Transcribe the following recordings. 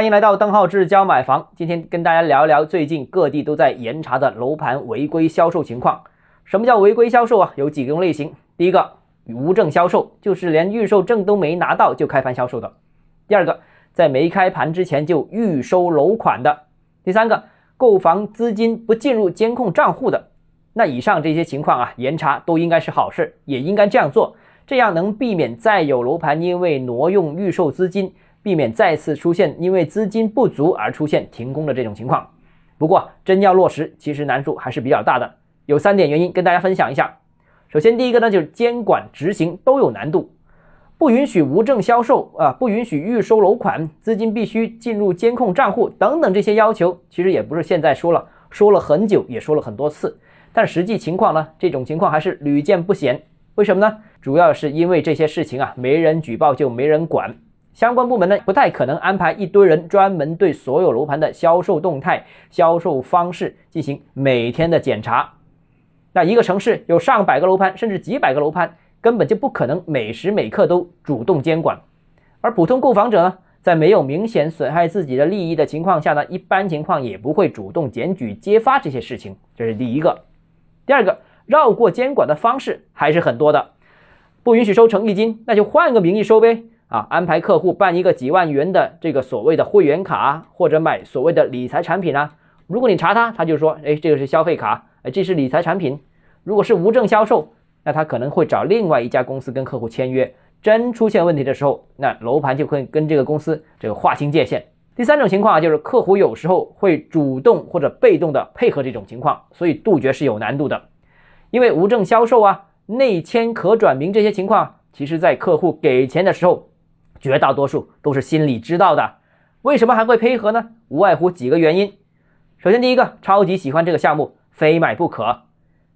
欢迎来到邓浩志教买房。今天跟大家聊一聊最近各地都在严查的楼盘违规销售情况。什么叫违规销售啊？有几种类型。第一个，无证销售，就是连预售证都没拿到就开盘销售的。第二个，在没开盘之前就预收楼款的。第三个，购房资金不进入监控账户的。那以上这些情况啊，严查都应该是好事，也应该这样做，这样能避免再有楼盘因为挪用预售资金。避免再次出现因为资金不足而出现停工的这种情况。不过，真要落实，其实难度还是比较大的。有三点原因跟大家分享一下。首先，第一个呢就是监管执行都有难度，不允许无证销售啊，不允许预收楼款，资金必须进入监控账户等等这些要求，其实也不是现在说了，说了很久，也说了很多次。但实际情况呢，这种情况还是屡见不鲜。为什么呢？主要是因为这些事情啊，没人举报就没人管。相关部门呢，不太可能安排一堆人专门对所有楼盘的销售动态、销售方式进行每天的检查。那一个城市有上百个楼盘，甚至几百个楼盘，根本就不可能每时每刻都主动监管。而普通购房者呢，在没有明显损害自己的利益的情况下呢，一般情况也不会主动检举揭发这些事情。这是第一个。第二个，绕过监管的方式还是很多的，不允许收诚意金，那就换个名义收呗。啊，安排客户办一个几万元的这个所谓的会员卡，或者买所谓的理财产品啊。如果你查他，他就说，哎，这个是消费卡，哎，这是理财产品。如果是无证销售，那他可能会找另外一家公司跟客户签约。真出现问题的时候，那楼盘就会跟这个公司这个划清界限。第三种情况啊，就是客户有时候会主动或者被动的配合这种情况，所以杜绝是有难度的。因为无证销售啊、内签可转名这些情况，其实在客户给钱的时候。绝大多数都是心里知道的，为什么还会配合呢？无外乎几个原因。首先，第一个，超级喜欢这个项目，非买不可。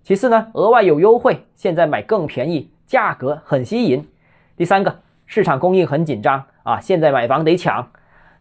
其次呢，额外有优惠，现在买更便宜，价格很吸引。第三个，市场供应很紧张啊，现在买房得抢。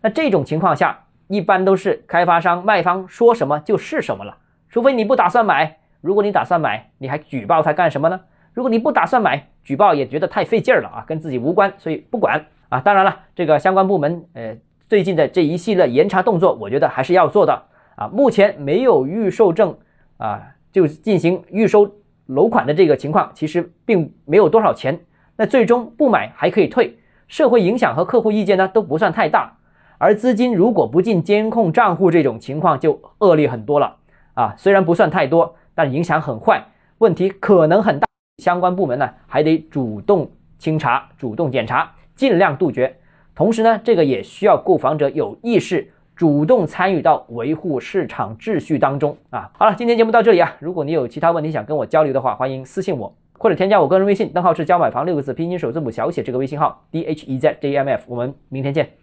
那这种情况下，一般都是开发商、卖方说什么就是什么了，除非你不打算买。如果你打算买，你还举报他干什么呢？如果你不打算买，举报也觉得太费劲儿了啊，跟自己无关，所以不管。啊，当然了，这个相关部门，呃，最近的这一系列严查动作，我觉得还是要做的啊。目前没有预售证啊，就进行预收楼款的这个情况，其实并没有多少钱。那最终不买还可以退，社会影响和客户意见呢都不算太大。而资金如果不进监控账户，这种情况就恶劣很多了啊。虽然不算太多，但影响很坏，问题可能很大。相关部门呢还得主动清查，主动检查。尽量杜绝，同时呢，这个也需要购房者有意识，主动参与到维护市场秩序当中啊。好了，今天节目到这里啊，如果你有其他问题想跟我交流的话，欢迎私信我或者添加我个人微信，账号是教买房六个字拼音首字母小写这个微信号 d h e z j m f，我们明天见。